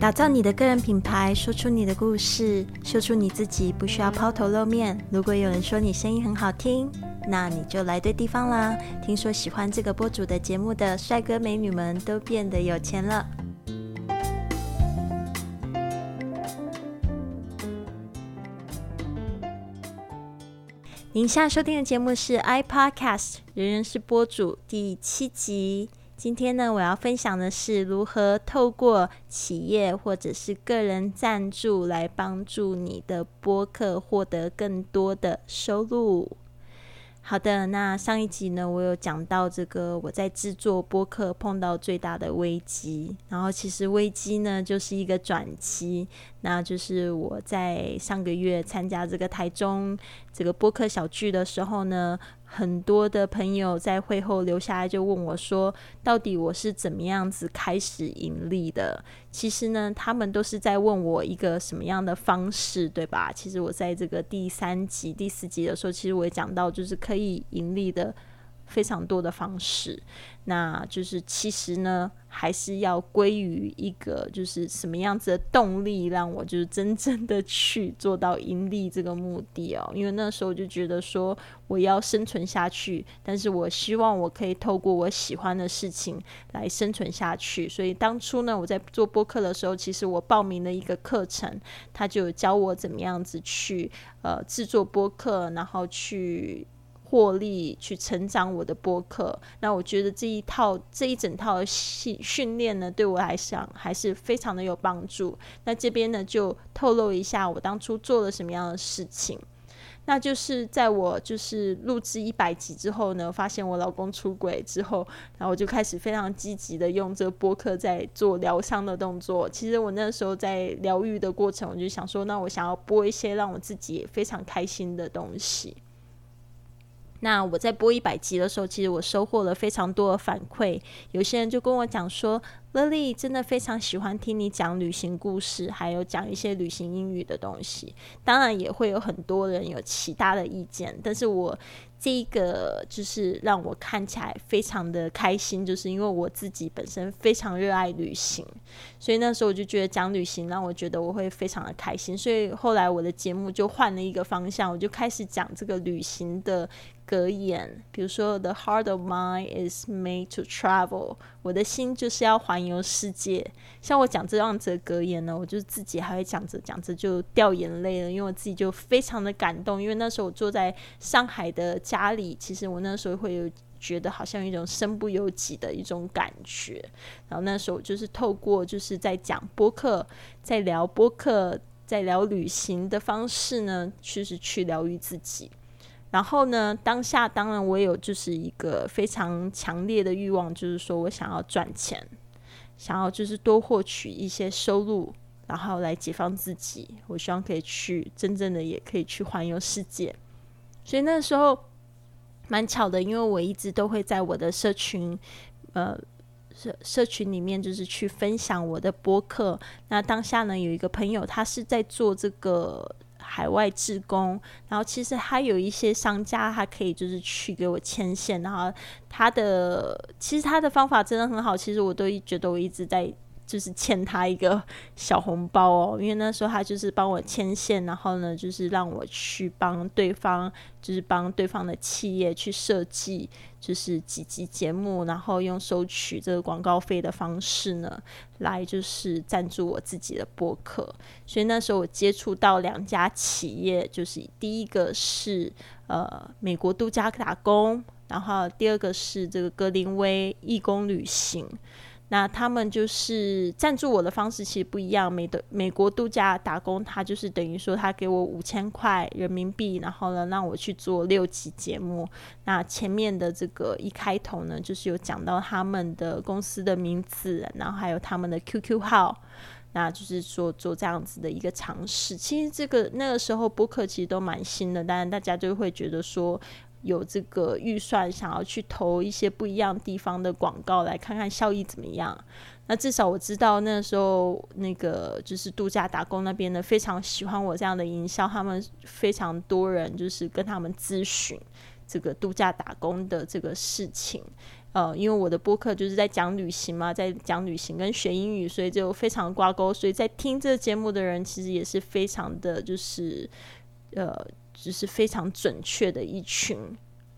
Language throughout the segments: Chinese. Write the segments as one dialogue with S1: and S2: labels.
S1: 打造你的个人品牌，说出你的故事，秀出你自己，不需要抛头露面。如果有人说你声音很好听，那你就来对地方啦。听说喜欢这个播主的节目的帅哥美女们都变得有钱了。您现在收听的节目是 iPodcast，人人是播主第七集。今天呢，我要分享的是如何透过企业或者是个人赞助来帮助你的播客获得更多的收入。好的，那上一集呢，我有讲到这个我在制作播客碰到最大的危机，然后其实危机呢就是一个转机，那就是我在上个月参加这个台中这个播客小聚的时候呢。很多的朋友在会后留下来就问我说：“到底我是怎么样子开始盈利的？”其实呢，他们都是在问我一个什么样的方式，对吧？其实我在这个第三集、第四集的时候，其实我也讲到，就是可以盈利的非常多的方式。那就是其实呢，还是要归于一个就是什么样子的动力，让我就是真正的去做到盈利这个目的哦。因为那时候就觉得说我要生存下去，但是我希望我可以透过我喜欢的事情来生存下去。所以当初呢，我在做播客的时候，其实我报名了一个课程，他就教我怎么样子去呃制作播客，然后去。获利去成长我的播客，那我觉得这一套这一整套训训练呢，对我来讲还是非常的有帮助。那这边呢就透露一下我当初做了什么样的事情，那就是在我就是录制一百集之后呢，发现我老公出轨之后，然后我就开始非常积极的用这个播客在做疗伤的动作。其实我那时候在疗愈的过程，我就想说，那我想要播一些让我自己也非常开心的东西。那我在播一百集的时候，其实我收获了非常多的反馈。有些人就跟我讲说，Lily 真的非常喜欢听你讲旅行故事，还有讲一些旅行英语的东西。当然也会有很多人有其他的意见，但是我。这一个就是让我看起来非常的开心，就是因为我自己本身非常热爱旅行，所以那时候我就觉得讲旅行让我觉得我会非常的开心，所以后来我的节目就换了一个方向，我就开始讲这个旅行的格言，比如说 The heart of mine is made to travel，我的心就是要环游世界。像我讲这样子的格言呢，我就自己还会讲着讲着就掉眼泪了，因为我自己就非常的感动，因为那时候我坐在上海的。家里其实我那时候会有觉得好像有一种身不由己的一种感觉，然后那时候就是透过就是在讲播客，在聊播客，在聊旅行的方式呢，其实去疗愈自己。然后呢，当下当然我有就是一个非常强烈的欲望，就是说我想要赚钱，想要就是多获取一些收入，然后来解放自己。我希望可以去真正的也可以去环游世界，所以那时候。蛮巧的，因为我一直都会在我的社群，呃，社社群里面，就是去分享我的播客。那当下呢，有一个朋友，他是在做这个海外志工，然后其实他有一些商家，他可以就是去给我牵线，然后他的其实他的方法真的很好，其实我都觉得我一直在。就是欠他一个小红包哦，因为那时候他就是帮我牵线，然后呢，就是让我去帮对方，就是帮对方的企业去设计，就是几集节目，然后用收取这个广告费的方式呢，来就是赞助我自己的播客。所以那时候我接触到两家企业，就是第一个是呃美国度假打工，然后第二个是这个格林威义工旅行。那他们就是赞助我的方式其实不一样。美的美国度假打工，他就是等于说他给我五千块人民币，然后呢让我去做六期节目。那前面的这个一开头呢，就是有讲到他们的公司的名字，然后还有他们的 QQ 号，那就是说做这样子的一个尝试。其实这个那个时候播客其实都蛮新的，当然大家就会觉得说。有这个预算，想要去投一些不一样地方的广告，来看看效益怎么样。那至少我知道那时候那个就是度假打工那边呢，非常喜欢我这样的营销，他们非常多人就是跟他们咨询这个度假打工的这个事情。呃，因为我的播客就是在讲旅行嘛，在讲旅行跟学英语，所以就非常挂钩。所以在听这个节目的人，其实也是非常的就是，呃，就是非常准确的一群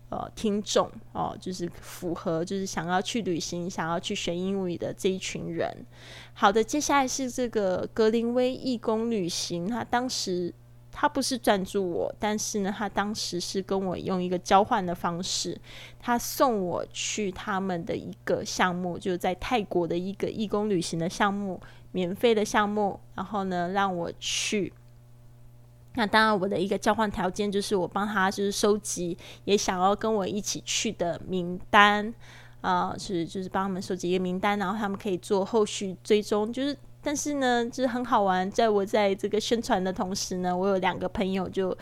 S1: 呃听众哦，就是符合就是想要去旅行、想要去学英语的这一群人。好的，接下来是这个格林威义工旅行，他当时。他不是赞助我，但是呢，他当时是跟我用一个交换的方式，他送我去他们的一个项目，就是在泰国的一个义工旅行的项目，免费的项目，然后呢，让我去。那当然，我的一个交换条件就是我帮他就是收集也想要跟我一起去的名单啊，是就是帮他们收集一个名单，然后他们可以做后续追踪，就是。但是呢，就是很好玩。在我在这个宣传的同时呢，我有两个朋友就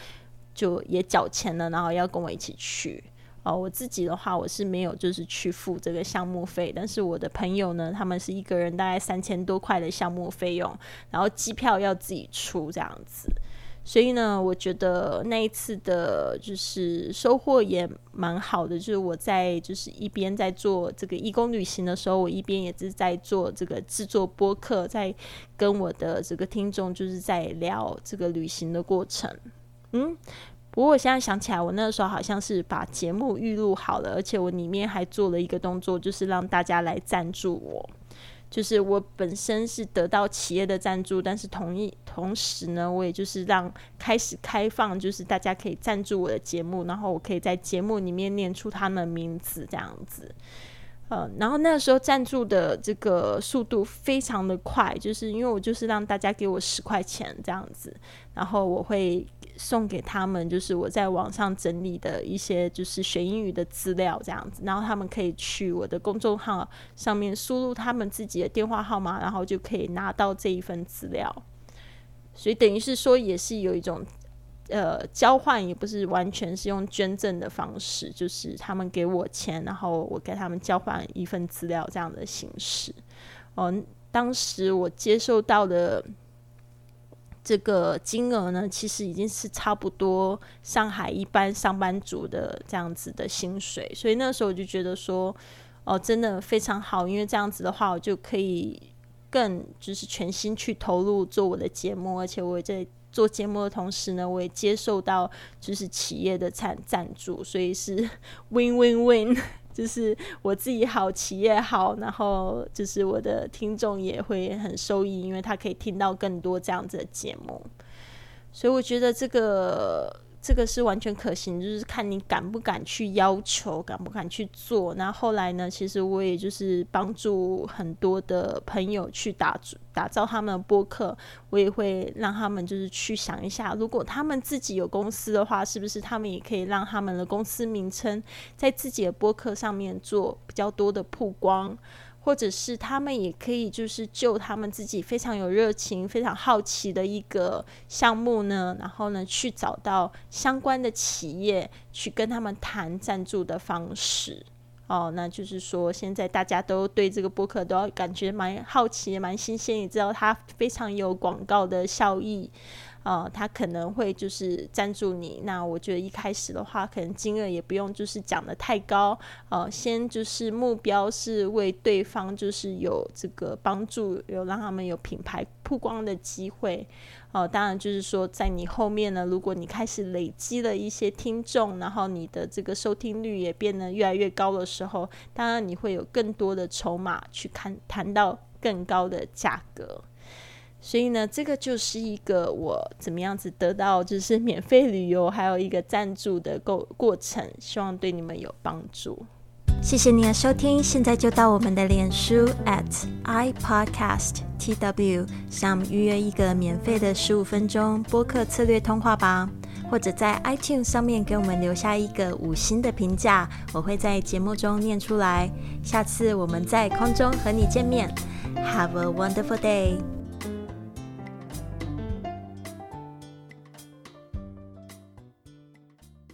S1: 就也缴钱了，然后要跟我一起去。哦，我自己的话我是没有就是去付这个项目费，但是我的朋友呢，他们是一个人大概三千多块的项目费用，然后机票要自己出这样子。所以呢，我觉得那一次的，就是收获也蛮好的。就是我在就是一边在做这个义工旅行的时候，我一边也是在做这个制作播客，在跟我的这个听众就是在聊这个旅行的过程。嗯，不过我现在想起来，我那个时候好像是把节目预录好了，而且我里面还做了一个动作，就是让大家来赞助我。就是我本身是得到企业的赞助，但是同一同时呢，我也就是让开始开放，就是大家可以赞助我的节目，然后我可以在节目里面念出他们名字这样子。呃，然后那时候赞助的这个速度非常的快，就是因为我就是让大家给我十块钱这样子，然后我会。送给他们，就是我在网上整理的一些就是学英语的资料这样子，然后他们可以去我的公众号上面输入他们自己的电话号码，然后就可以拿到这一份资料。所以等于是说，也是有一种呃交换，也不是完全是用捐赠的方式，就是他们给我钱，然后我给他们交换一份资料这样的形式。嗯，当时我接受到的。这个金额呢，其实已经是差不多上海一般上班族的这样子的薪水，所以那时候我就觉得说，哦，真的非常好，因为这样子的话，我就可以更就是全心去投入做我的节目，而且我也在做节目的同时呢，我也接受到就是企业的赞赞助，所以是 win win win。就是我自己好，企业好，然后就是我的听众也会很受益，因为他可以听到更多这样子的节目，所以我觉得这个。这个是完全可行，就是看你敢不敢去要求，敢不敢去做。那后来呢？其实我也就是帮助很多的朋友去打打造他们的播客，我也会让他们就是去想一下，如果他们自己有公司的话，是不是他们也可以让他们的公司名称在自己的播客上面做比较多的曝光。或者是他们也可以，就是就他们自己非常有热情、非常好奇的一个项目呢，然后呢，去找到相关的企业，去跟他们谈赞助的方式。哦，那就是说，现在大家都对这个播客都要感觉蛮好奇、蛮新鲜，也知道它非常有广告的效益。呃，他可能会就是赞助你。那我觉得一开始的话，可能金额也不用就是讲的太高。呃，先就是目标是为对方就是有这个帮助，有让他们有品牌曝光的机会。哦，当然就是说，在你后面呢，如果你开始累积了一些听众，然后你的这个收听率也变得越来越高的时候，当然你会有更多的筹码去看谈到更高的价格。所以呢，这个就是一个我怎么样子得到就是免费旅游，还有一个赞助的过过程，希望对你们有帮助。
S2: 谢谢你的收听，现在就到我们的脸书 at i podcast tw 上预约一个免费的十五分钟播客策略通话吧，或者在 iTunes 上面给我们留下一个五星的评价，我会在节目中念出来。下次我们在空中和你见面，Have a wonderful day。